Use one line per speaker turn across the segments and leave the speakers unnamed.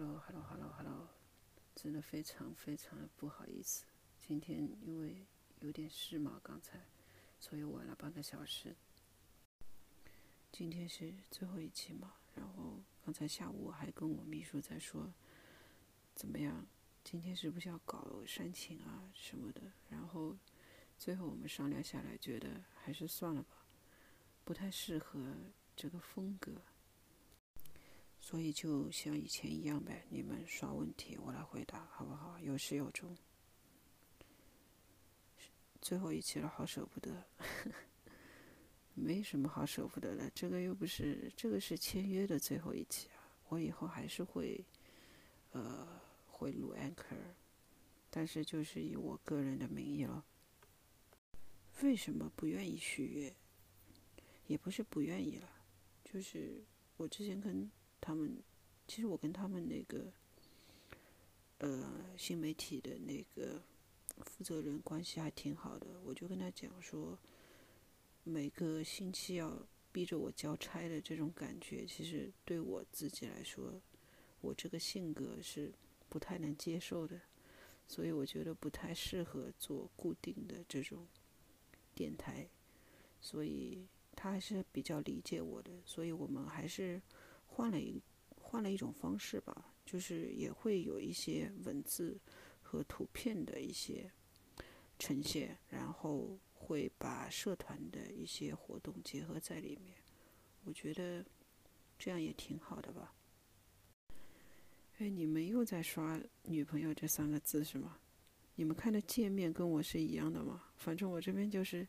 Hello，Hello，Hello，Hello，真的非常非常的不好意思，今天因为有点事嘛，刚才，所以晚了半个小时。今天是最后一期嘛，然后刚才下午我还跟我秘书在说，怎么样，今天是不是要搞煽情啊什么的？然后最后我们商量下来，觉得还是算了吧，不太适合这个风格。所以就像以前一样呗，你们刷问题，我来回答，好不好？有始有终。最后一期了，好舍不得。没什么好舍不得的，这个又不是，这个是签约的最后一期啊。我以后还是会，呃，会录 anchor，但是就是以我个人的名义了。为什么不愿意续约？也不是不愿意了，就是我之前跟。他们其实我跟他们那个呃新媒体的那个负责人关系还挺好的，我就跟他讲说，每个星期要逼着我交差的这种感觉，其实对我自己来说，我这个性格是不太能接受的，所以我觉得不太适合做固定的这种电台，所以他还是比较理解我的，所以我们还是。换了一换了一种方式吧，就是也会有一些文字和图片的一些呈现，然后会把社团的一些活动结合在里面。我觉得这样也挺好的吧。哎，你们又在刷“女朋友”这三个字是吗？你们看的界面跟我是一样的吗？反正我这边就是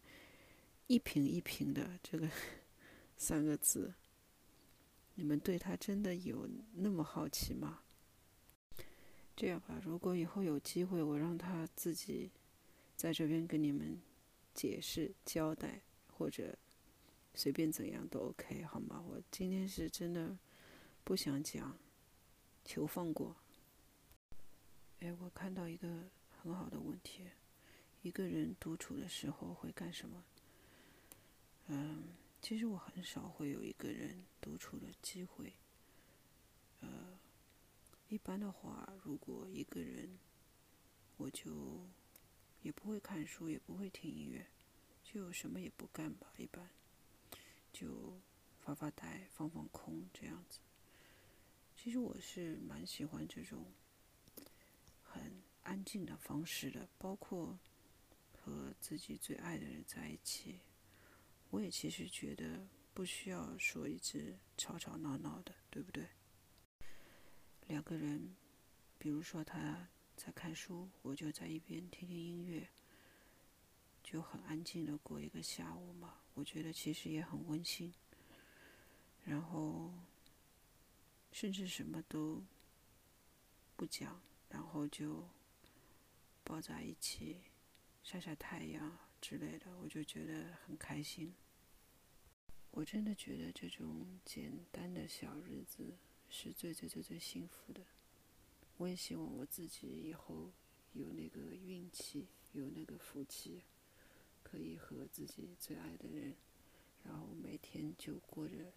一屏一屏的这个 三个字。你们对他真的有那么好奇吗？这样吧，如果以后有机会，我让他自己在这边跟你们解释、交代，或者随便怎样都 OK，好吗？我今天是真的不想讲，求放过。哎，我看到一个很好的问题：一个人独处的时候会干什么？嗯。其实我很少会有一个人独处的机会。呃，一般的话，如果一个人，我就也不会看书，也不会听音乐，就什么也不干吧。一般就发发呆、放放空这样子。其实我是蛮喜欢这种很安静的方式的，包括和自己最爱的人在一起。我也其实觉得不需要说一直吵吵闹闹的，对不对？两个人，比如说他在看书，我就在一边听听音乐，就很安静的过一个下午嘛。我觉得其实也很温馨。然后，甚至什么都不讲，然后就抱在一起晒晒太阳之类的，我就觉得很开心。我真的觉得这种简单的小日子是最最最最幸福的。我也希望我自己以后有那个运气，有那个福气，可以和自己最爱的人，然后每天就过着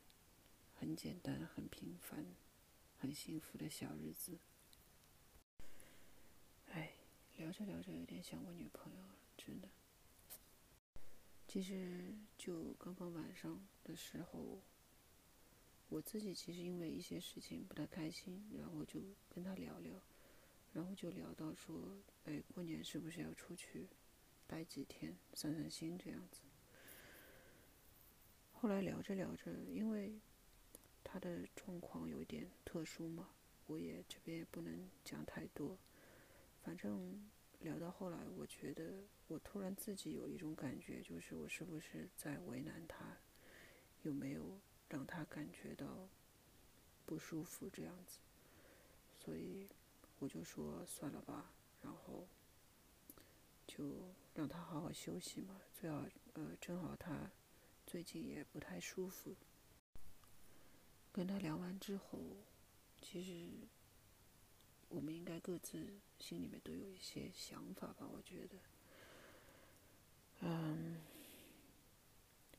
很简单、很平凡、很幸福的小日子。哎，聊着聊着有点想我女朋友了，真的。其实就刚刚晚上的时候，我自己其实因为一些事情不太开心，然后就跟他聊聊，然后就聊到说，哎，过年是不是要出去待几天，散散心这样子。后来聊着聊着，因为他的状况有点特殊嘛，我也这边也不能讲太多，反正。聊到后来，我觉得我突然自己有一种感觉，就是我是不是在为难他，有没有让他感觉到不舒服这样子，所以我就说算了吧，然后就让他好好休息嘛，最好呃正好他最近也不太舒服。跟他聊完之后，其实。我们应该各自心里面都有一些想法吧，我觉得。嗯，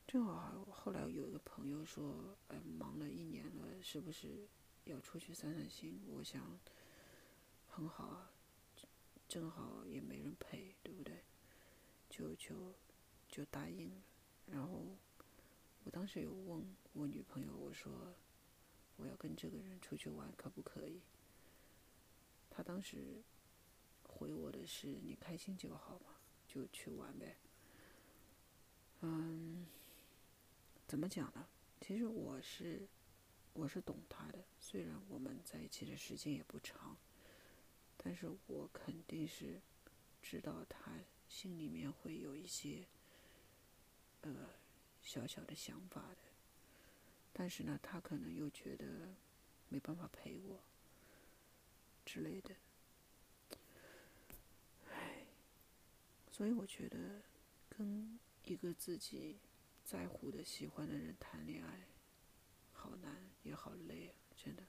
正好后来有一个朋友说，呃，忙了一年了，是不是要出去散散心，我想很好啊，正好也没人陪，对不对？就就就答应了。然后我当时有问我女朋友，我说我要跟这个人出去玩，可不可以？她当时回我的是你开心就好嘛，就去玩呗。嗯，怎么讲呢？其实我是我是懂他的，虽然我们在一起的时间也不长，但是我肯定是知道他心里面会有一些呃小小的想法的。但是呢，他可能又觉得没办法陪我之类的，所以我觉得跟。一个自己在乎的、喜欢的人谈恋爱，好难也好累啊！真的，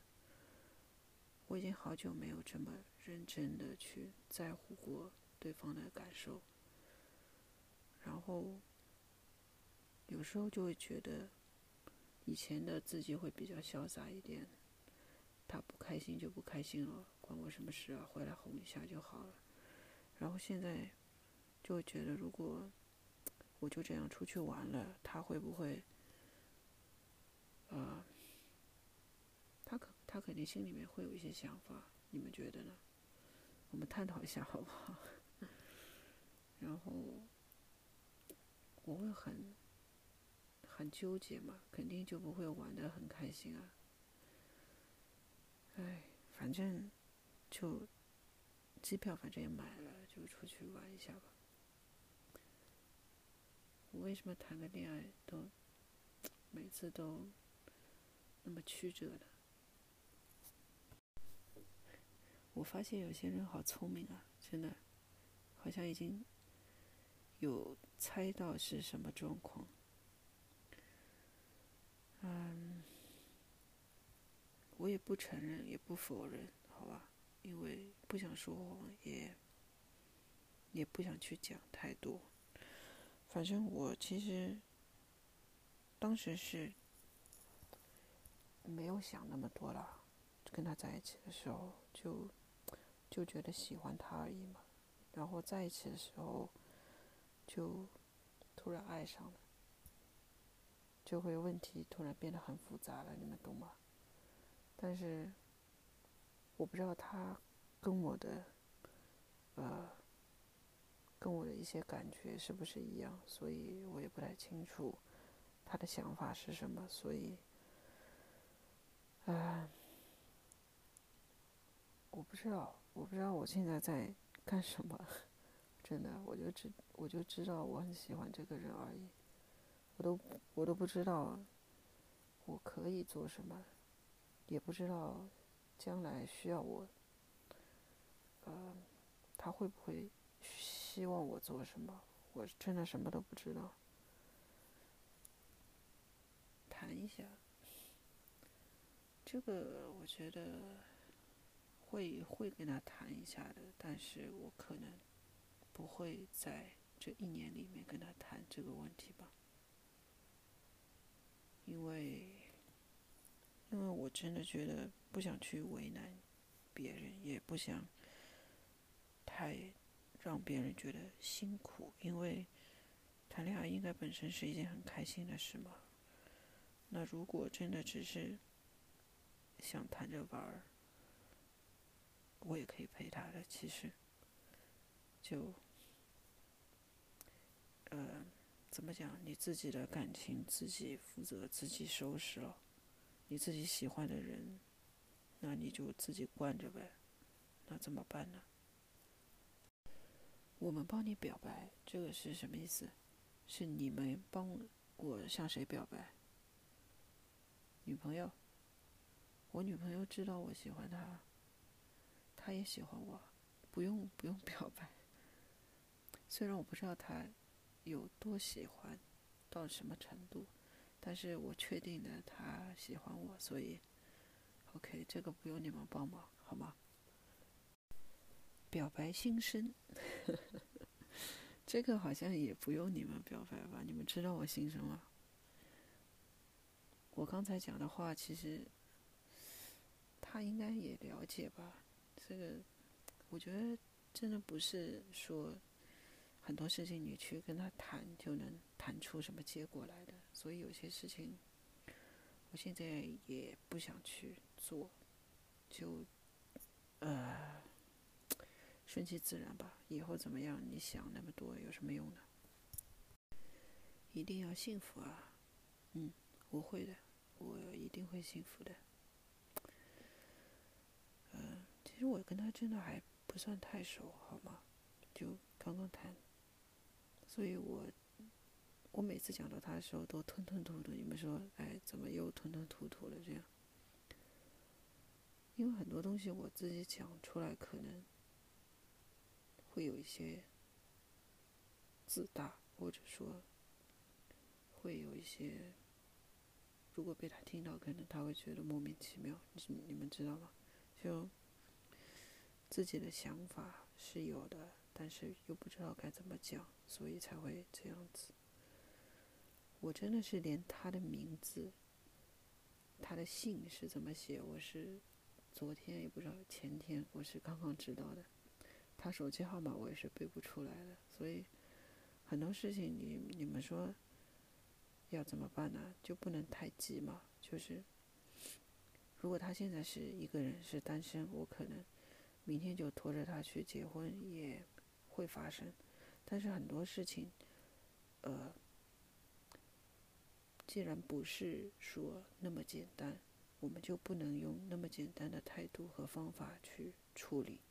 我已经好久没有这么认真的去在乎过对方的感受。然后有时候就会觉得，以前的自己会比较潇洒一点，他不开心就不开心了，关我什么事啊？回来哄一下就好了。然后现在就觉得，如果我就这样出去玩了，他会不会？呃，他可他肯定心里面会有一些想法，你们觉得呢？我们探讨一下好不好？然后我会很很纠结嘛，肯定就不会玩的很开心啊。哎，反正就机票反正也买了，就出去玩一下吧。我为什么谈个恋爱都每次都那么曲折呢？我发现有些人好聪明啊，真的，好像已经有猜到是什么状况。嗯，我也不承认，也不否认，好吧，因为不想说谎，也也不想去讲太多。反正我其实当时是没有想那么多了，跟他在一起的时候就就觉得喜欢他而已嘛，然后在一起的时候就突然爱上了，就会问题突然变得很复杂了，你们懂吗？但是我不知道他跟我的呃。跟我的一些感觉是不是一样？所以我也不太清楚他的想法是什么。所以，啊，我不知道，我不知道我现在在干什么。真的，我就知我就知道我很喜欢这个人而已。我都我都不知道我可以做什么，也不知道将来需要我，呃，他会不会？希望我做什么？我真的什么都不知道。谈一下，这个我觉得会会跟他谈一下的，但是我可能不会在这一年里面跟他谈这个问题吧，因为因为我真的觉得不想去为难别人，也不想太。让别人觉得辛苦，因为谈恋爱应该本身是一件很开心的事嘛。那如果真的只是想谈着玩儿，我也可以陪他的。其实，就呃，怎么讲？你自己的感情自己负责，自己收拾了。你自己喜欢的人，那你就自己惯着呗。那怎么办呢？我们帮你表白，这个是什么意思？是你们帮我向谁表白？女朋友？我女朋友知道我喜欢她，她也喜欢我，不用不用表白。虽然我不知道她有多喜欢，到什么程度，但是我确定的她喜欢我，所以，OK，这个不用你们帮忙，好吗？表白心声，这个好像也不用你们表白吧？你们知道我姓什么？我刚才讲的话，其实他应该也了解吧？这个，我觉得真的不是说很多事情你去跟他谈就能谈出什么结果来的。所以有些事情，我现在也不想去做，就呃顺其自然吧。以后怎么样？你想那么多有什么用呢？一定要幸福啊！嗯，我会的，我一定会幸福的。嗯，其实我跟他真的还不算太熟，好吗？就刚刚谈，所以我我每次讲到他的时候都吞吞吐吐。你们说，哎，怎么又吞吞吐吐了？这样，因为很多东西我自己讲出来，可能会有一些自大，或者说。会有一些，如果被他听到，可能他会觉得莫名其妙。你你们知道吗？就自己的想法是有的，但是又不知道该怎么讲，所以才会这样子。我真的是连他的名字、他的姓是怎么写，我是昨天也不知道，前天我是刚刚知道的。他手机号码我也是背不出来的，所以很多事情你你们说。要怎么办呢？就不能太急嘛。就是，如果他现在是一个人，是单身，我可能明天就拖着他去结婚也会发生。但是很多事情，呃，既然不是说那么简单，我们就不能用那么简单的态度和方法去处理，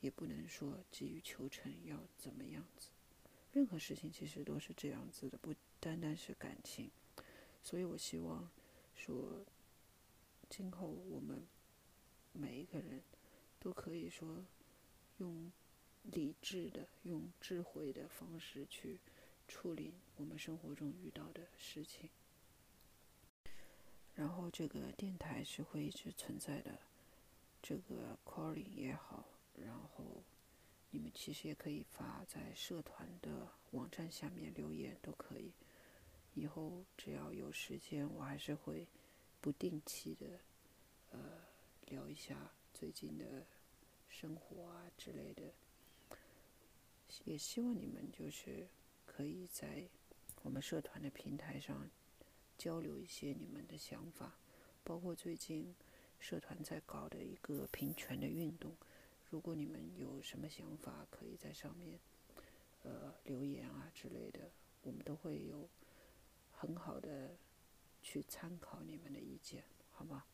也不能说急于求成要怎么样子。任何事情其实都是这样子的，不。单单是感情，所以我希望说，今后我们每一个人都可以说用理智的、用智慧的方式去处理我们生活中遇到的事情。然后这个电台是会一直存在的，这个 calling 也好，然后你们其实也可以发在社团的网站下面留言都可以。以后只要有时间，我还是会不定期的，呃，聊一下最近的生活啊之类的。也希望你们就是可以在我们社团的平台上交流一些你们的想法，包括最近社团在搞的一个平权的运动。如果你们有什么想法，可以在上面呃留言啊之类的，我们都会有。很好的，去参考你们的意见，好吗？